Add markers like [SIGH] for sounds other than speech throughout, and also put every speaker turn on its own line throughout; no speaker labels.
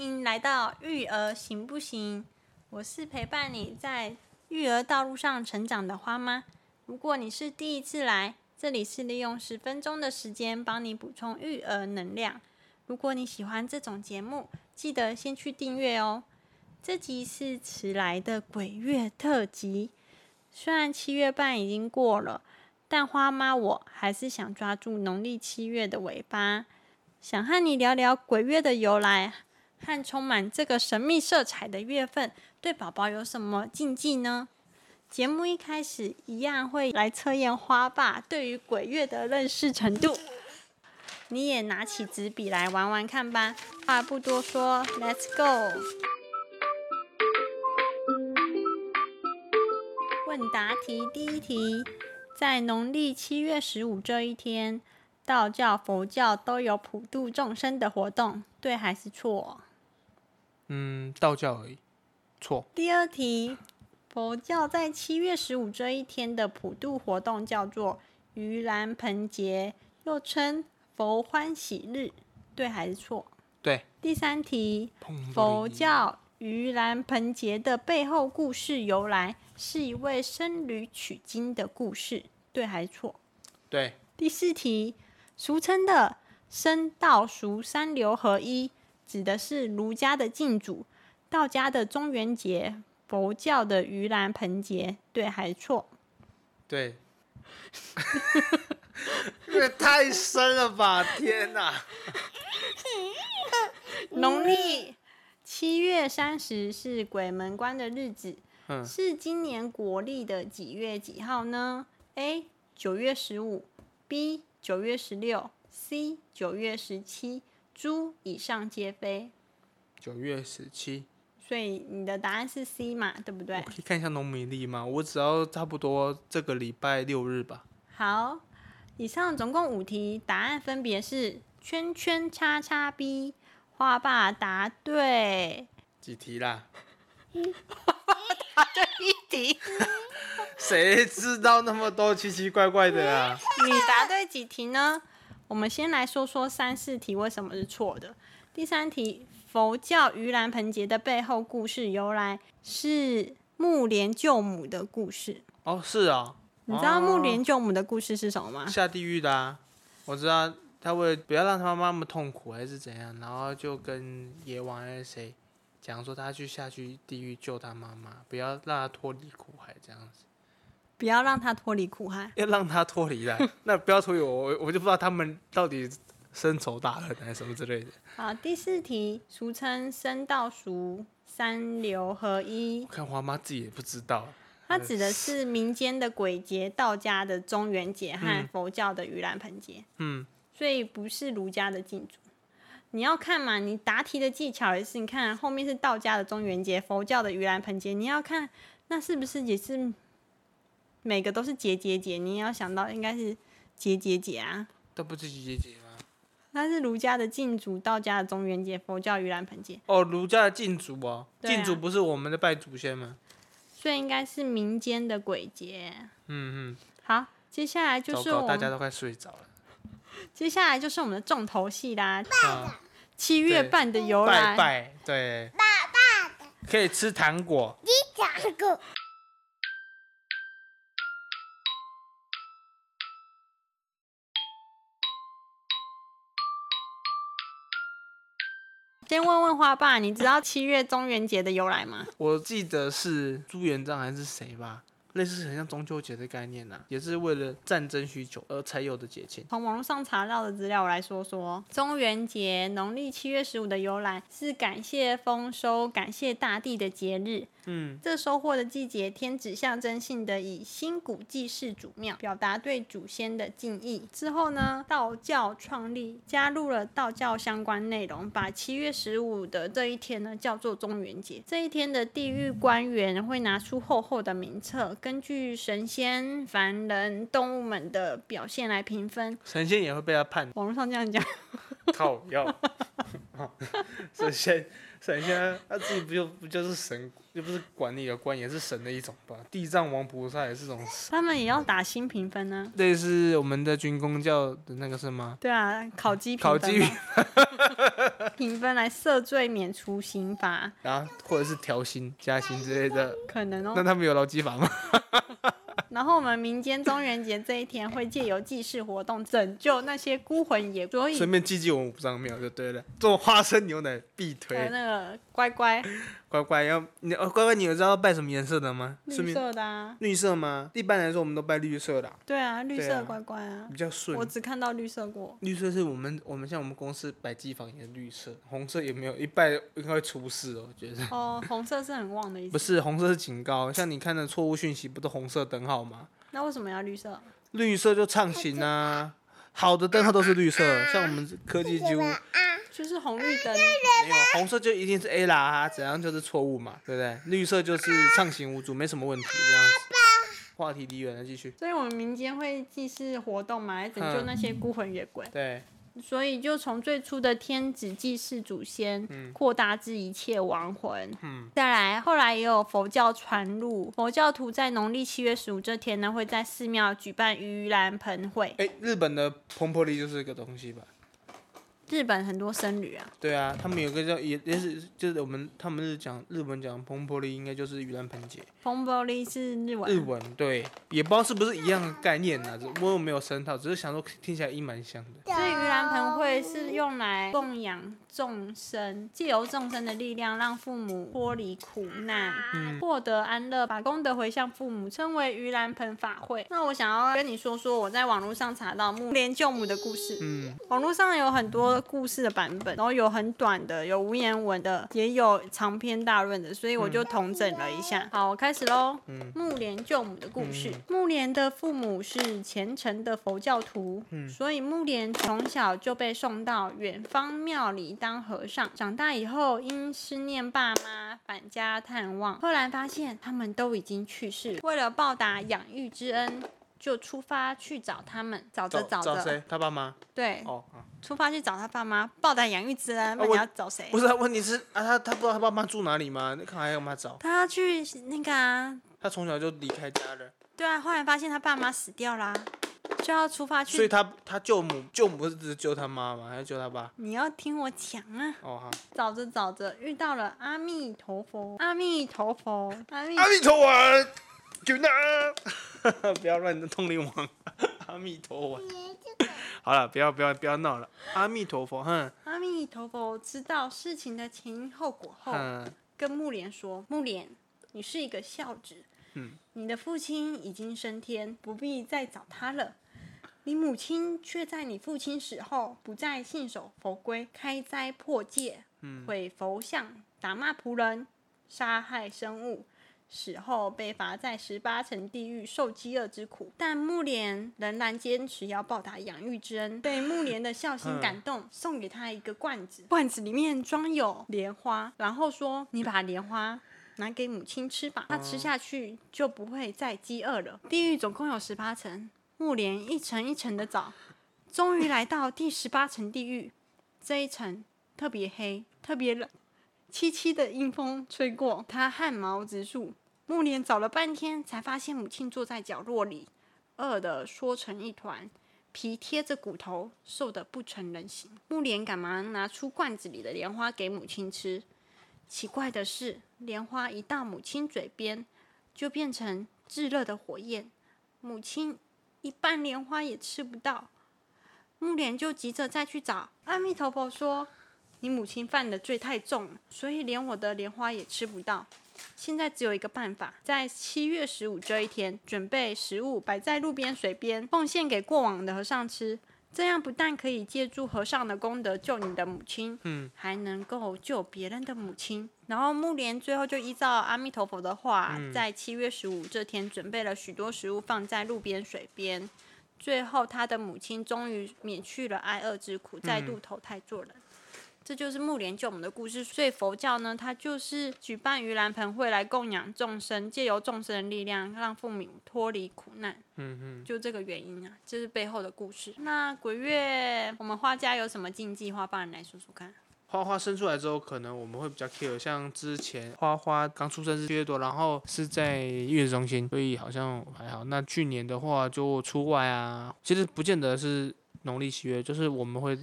迎来到育儿行不行？我是陪伴你在育儿道路上成长的花妈。如果你是第一次来，这里是利用十分钟的时间帮你补充育儿能量。如果你喜欢这种节目，记得先去订阅哦。这集是迟来的鬼月特辑，虽然七月半已经过了，但花妈我还是想抓住农历七月的尾巴。想和你聊聊鬼月的由来，和充满这个神秘色彩的月份对宝宝有什么禁忌呢？节目一开始一样会来测验花爸对于鬼月的认识程度，你也拿起纸笔来玩玩看吧。话不多说，Let's go！问答题第一题，在农历七月十五这一天。道教、佛教都有普度众生的活动，对还是错？
嗯，道教而已，错。
第二题，佛教在七月十五这一天的普渡活动叫做盂兰盆节，又称佛欢喜日，对还是错？
对。
第三题，佛教盂兰盆节的背后故事由来是一位僧侣取经的故事，对还是错？
对。
第四题。俗称的僧道俗三流合一，指的是儒家的敬祖、道家的中元节、佛教的盂兰盆节，对还是错？
对。[LAUGHS] 这太深了吧！天哪！[LAUGHS]
农历七月三十是鬼门关的日子，是今年国历的几月几号呢？A. 九月十五，B. 九月十六，C 九月十七，猪以上皆非。
九月十七，
所以你的答案是 C 嘛？对不对？
可以看一下农民历吗？我只要差不多这个礼拜六日吧。
好，以上总共五题，答案分别是圈圈叉叉 B。花爸答对。
几题啦？
花爸 [LAUGHS] 答对一题。[LAUGHS]
谁知道那么多奇奇怪怪的啊？
你答对几题呢？我们先来说说三四题为什么是错的。第三题，佛教盂兰盆节的背后故事由来是木莲救母的故事。
哦，是啊。
你知道木莲救母的故事是什么吗？
下地狱的啊。我知道，他为不要让他妈妈那么痛苦，还是怎样，然后就跟阎王还是谁讲说，他去下去地狱救他妈妈，不要让他脱离苦海这样子。
不要让他脱离苦海，
要让他脱离了，[LAUGHS] 那不要脱离我，我我就不知道他们到底深仇大恨还是什么之类的。
好，第四题，俗称生道俗三流合一。
我看花妈自己也不知道。
它指的是民间的鬼节、道家的中元节和佛教的盂兰盆节。嗯，所以不是儒家的禁足。你要看嘛，你答题的技巧也是，你看后面是道家的中元节、佛教的盂兰盆节，你要看那是不是也是。每个都是节节节，你要想到应该是节节节啊，
都不是节节节吗？
那是儒家的禁祖，道家的中元节，佛教盂兰盆节。
哦，儒家的禁祖哦，禁祖不是我们的拜祖先吗？
所以应该是民间的鬼节。嗯嗯。好，接下来就是
大家都快睡着了。
接下来就是我们的重头戏啦，七月半的由来。
拜拜，对。
爸爸的。
可以吃糖果。
吃糖果。
先问问花爸，你知道七月中元节的由来吗？[LAUGHS]
我记得是朱元璋还是谁吧。类似很像中秋节的概念呐，也是为了战争需求而才有的节庆。
从网络上查到的资料来说说，中元节农历七月十五的由来是感谢丰收、感谢大地的节日。嗯，这收获的季节，天子象征性的以新谷祭祀祖庙，表达对祖先的敬意。之后呢，道教创立，加入了道教相关内容，把七月十五的这一天呢叫做中元节。这一天的地狱官员会拿出厚厚的名册。根据神仙、凡人、动物们的表现来评分，
神仙也会被他判。
网络上这样讲，
靠要 [LAUGHS] 神仙，[LAUGHS] 神仙他自己不就不就是神，又不是管理的官，也是神的一种吧？地藏王菩萨也是种，
他们也要打新评分呢。
类似我们的军工教的那个是吗？
对啊，烤鸡
烤鸡。
评分来赦罪免除刑罚，
然后或者是调薪、加薪之类的。
可能哦
那。他们有劳基法吗？
然后我们民间中元节这一天会借由祭祀活动拯救那些孤魂野鬼，所以
顺便祭祭我们五脏庙就对了。做花生牛奶必
还有
推，
那个乖乖 [LAUGHS]
乖乖要你哦，乖乖，你有知道拜什么颜色的吗？
绿色的啊，
绿色吗？一般来说我们都拜绿色的啊、
对啊，绿色乖乖啊，
比较顺
我。只看到绿色过。
绿色是我们我们像我们公司摆机房也是绿色，红色也没有，一拜应该会出事哦，我觉得。
哦，红色是很旺的意思不。
是红色是警告，像你看的错误讯息不都红色等号吗？
那为什么要绿色？
绿色就畅行啊，好的灯号都是绿色，像我们科技几乎没
就是红绿灯。
没有，红色就一定是 A 啦，啊怎样就是错误嘛，对不对？绿色就是畅行无阻，没什么问题这样子。话题离远了，继续。
所以我们民间会祭祀活动嘛，来拯救
嗯
那些孤魂野鬼。
对，
所以就从最初的天子祭祀祖先，扩大至一切亡魂。
嗯
再来，后来也有佛教传入，佛教徒在农历七月十五这天呢，会在寺庙举办盂兰盆会。
哎，日本的蓬珀利就是一个东西吧？
日本很多僧侣啊，
对啊，他们有个叫也也是就是我们他们是讲日本讲蓬珀利，应该就是盂兰盆节。
风波利是日文。
日文对，也不知道是不是一样的概念呢、啊，我有没有深套，只是想说听起来音蛮像的。
所以盂兰盆会是用来供养众生，借由众生的力量，让父母脱离苦难，获得安乐，把功德回向父母，称为盂兰盆法会。那我想要跟你说说我在网络上查到木莲救母的故事。
嗯，
网络上有很多故事的版本，然后有很短的，有无言文的，也有长篇大论的，所以我就统整了一下。好，我开始喽。木莲救母的故事。木莲的父母是虔诚的佛教徒，所以木莲从小就被送到远方庙里当和尚。长大以后，因思念爸妈，返家探望，后来发现他们都已经去世了。为了报答养育之恩。就出发去找他们，找着找着，
找谁？他爸妈？
对，
哦，啊
出发去找他爸妈，报答养育之恩。那你要找谁？
不是啊，问题是啊，他他不知道他爸妈住哪里吗？那看还要他找？
他要去那个啊，
他从小就离开家了，
对啊，后来发现他爸妈死掉啦，就要出发去。
所以他他舅母舅母是只是救他妈吗？还是救他爸？
你要听我讲啊！
哦好，
找着找着遇到了阿弥陀佛，阿弥陀佛，阿弥
阿弥陀佛，[LAUGHS] 不要乱通灵王，阿弥陀佛。好了，不要不要不要闹了，阿弥陀佛，哼。
阿弥陀佛知道事情的前因后果后，跟木莲说：“木莲，你是一个孝子，
嗯，
你的父亲已经升天，不必再找他了。你母亲却在你父亲死后，不再信守佛规，开斋破戒，
嗯。
毁佛像，打骂仆人，杀害生物。”死后被罚在十八层地狱受饥饿之苦，但木莲仍然坚持要报答养育之恩，被木莲的孝心感动，送给他一个罐子，罐子里面装有莲花，然后说：“你把莲花拿给母亲吃吧，她吃下去就不会再饥饿了。”地狱总共有十八层，木莲一层一层的找，终于来到第十八层地狱，这一层特别黑，特别冷。凄凄的阴风吹过，他汗毛直竖。木莲找了半天，才发现母亲坐在角落里，饿得缩成一团，皮贴着骨头，瘦得不成人形。木莲赶忙拿出罐子里的莲花给母亲吃。奇怪的是，莲花一到母亲嘴边，就变成炙热的火焰，母亲一半莲花也吃不到。木莲就急着再去找阿弥陀佛说。你母亲犯的罪太重了，所以连我的莲花也吃不到。现在只有一个办法，在七月十五这一天，准备食物摆在路边水边，奉献给过往的和尚吃。这样不但可以借助和尚的功德救你的母亲，
嗯，
还能够救别人的母亲。然后木莲最后就依照阿弥陀佛的话，在七月十五这天准备了许多食物放在路边水边。最后，他的母亲终于免去了挨饿之苦，再度投胎做人。这就是木莲救母的故事。所以佛教呢，它就是举办盂兰盆会来供养众生，借由众生的力量，让父母脱离苦难。
嗯嗯，
就这个原因啊，这是背后的故事。那鬼月，我们花家有什么禁忌？花帮人来说说看。
花花生出来之后，可能我们会比较 care，像之前花花刚出生是七月多，然后是在月子中心，所以好像还好。那去年的话就出外啊，其实不见得是农历七月，就是我们会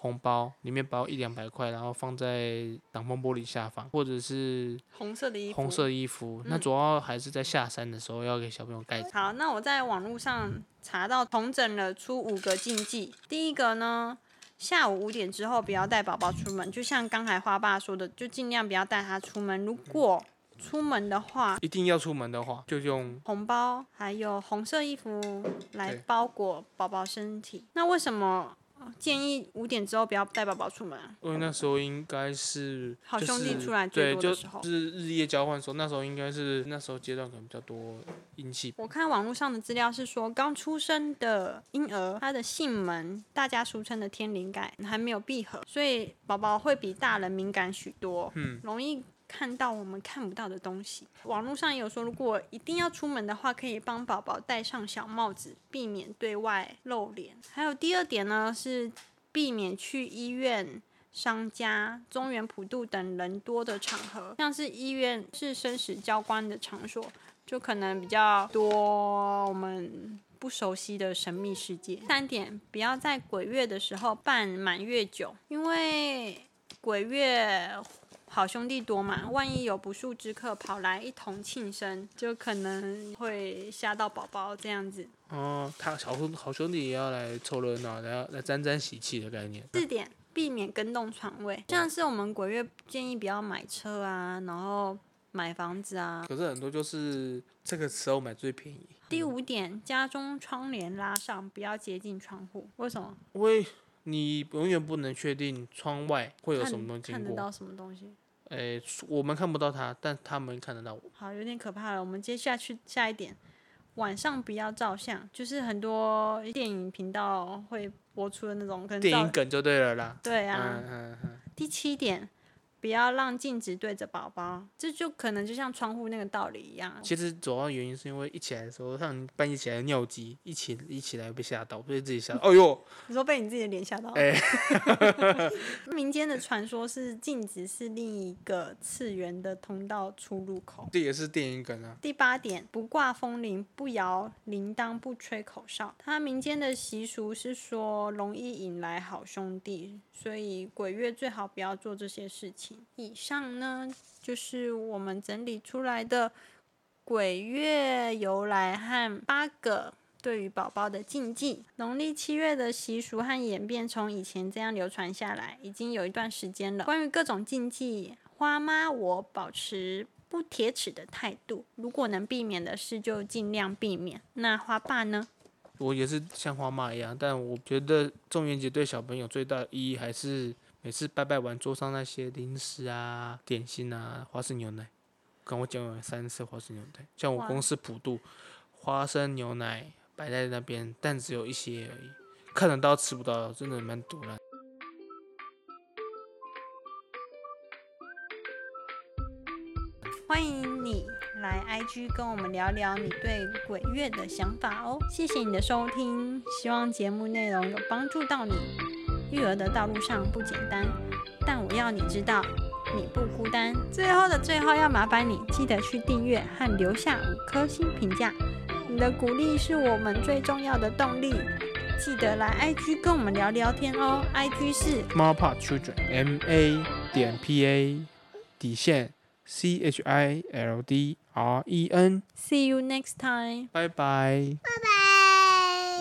红包，里面包一两百块，然后放在挡风玻璃下方，或者是
红色的衣服。
红色衣服。那
嗯
主要还是在下山的时候要给小朋友盖。
好，那我在网络上查到重整了出五个禁忌。第一个呢，下午五点之后不要带宝宝出门，就像刚才花爸说的，就尽量不要带他出门。如果出门的话，
一定要出门的话，就用
红包还有红色衣服来包裹宝宝身体。那为什么呃建议五点之后不要带宝宝出门啊？
因为那时候应该是
好
就是
兄弟出来最多的时候
是日夜交换的时候，那时候应该是那时候阶段可能比较多阴气。
我看网络上的资料是说，刚出生的婴儿，他的性门，大家俗称的天灵盖还没有闭合，所以宝宝会比大人敏感许多，
嗯，
容易看到我们看不到的东西。网络上也有说，如果一定要出门的话，可以帮宝宝戴上小帽子，避免对外露脸。还有第二点呢，是避免去医院。商家、中原普渡等人多的场合，像是医院是生死交关的场所，就可能比较多我们不熟悉的神秘世界。三点，不要在鬼月的时候办满月酒，因为鬼月好兄弟多嘛，万一有不速之客跑来一同庆生，就可能会吓到宝宝这样子。
哦，他好兄好兄弟也要来凑热闹，来来沾沾喜气的概念。
四点，避免跟动床位，像是我们鬼月建议不要买车啊，然后买房子啊。
可是很多就是这个时候买最便宜，
第五点，家中窗帘拉上，不要接近窗户。为什么？
因为你永远不能确定窗外会有什么东西经过。
看得到什么东西？
诶、我们看不到它，但他们看得到我。
好，有点可怕了。我们接下去下一点，晚上不要照相，就是很多电影频道会播出的那种，可能
电影梗就对了啦。
对啊。
嗯嗯嗯，
第七点，不要让镜子对着宝宝，这就可能就像窗户那个道理一样。
其实主要原因是因为一起来的时候，像你半夜起来尿急，一起一起来被吓到，被自己吓到。[LAUGHS] 哎呦，
你说被你自己的脸吓到？
哎
民间的传说是镜子是另一个次元的通道出入口。
这也是电影梗啊。
第八点，不挂风铃，不摇铃铛，不吹口哨。它民间的习俗是说容易引来好兄弟，所以鬼月最好不要做这些事情。以上呢，就是我们整理出来的鬼月由来和八个。对于宝宝的禁忌，农历七月的习俗和演变，从以前这样流传下来，已经有一段时间了。关于各种禁忌，花妈我保持不铁齿的态度，如果能避免的事就尽量避免。那花爸呢？
我也是像花妈一样，但我觉得中元节对小朋友最大的意义还是每次拜拜完桌上那些零食啊、点心啊、花生牛奶。跟我讲有三次花生牛奶，像我公司普渡，花生牛奶摆在那边，但只有一些而已，看得到吃不到，真的蛮毒烂。
欢迎你来 IG 跟我们聊聊你对鬼月的想法哦。谢谢你的收听，希望节目内容有帮助到你。育儿的道路上不简单，但我要你知道，你不孤单。最后的最后，要麻烦你记得去订阅和留下五颗星评价，你的鼓励是我们最重要的动力。记得来 IG 跟我们聊聊天哦，IG 是
Smallpot Children M A 点 P A 底线 C H I L D R E
N，See you next time。
拜拜。
拜拜。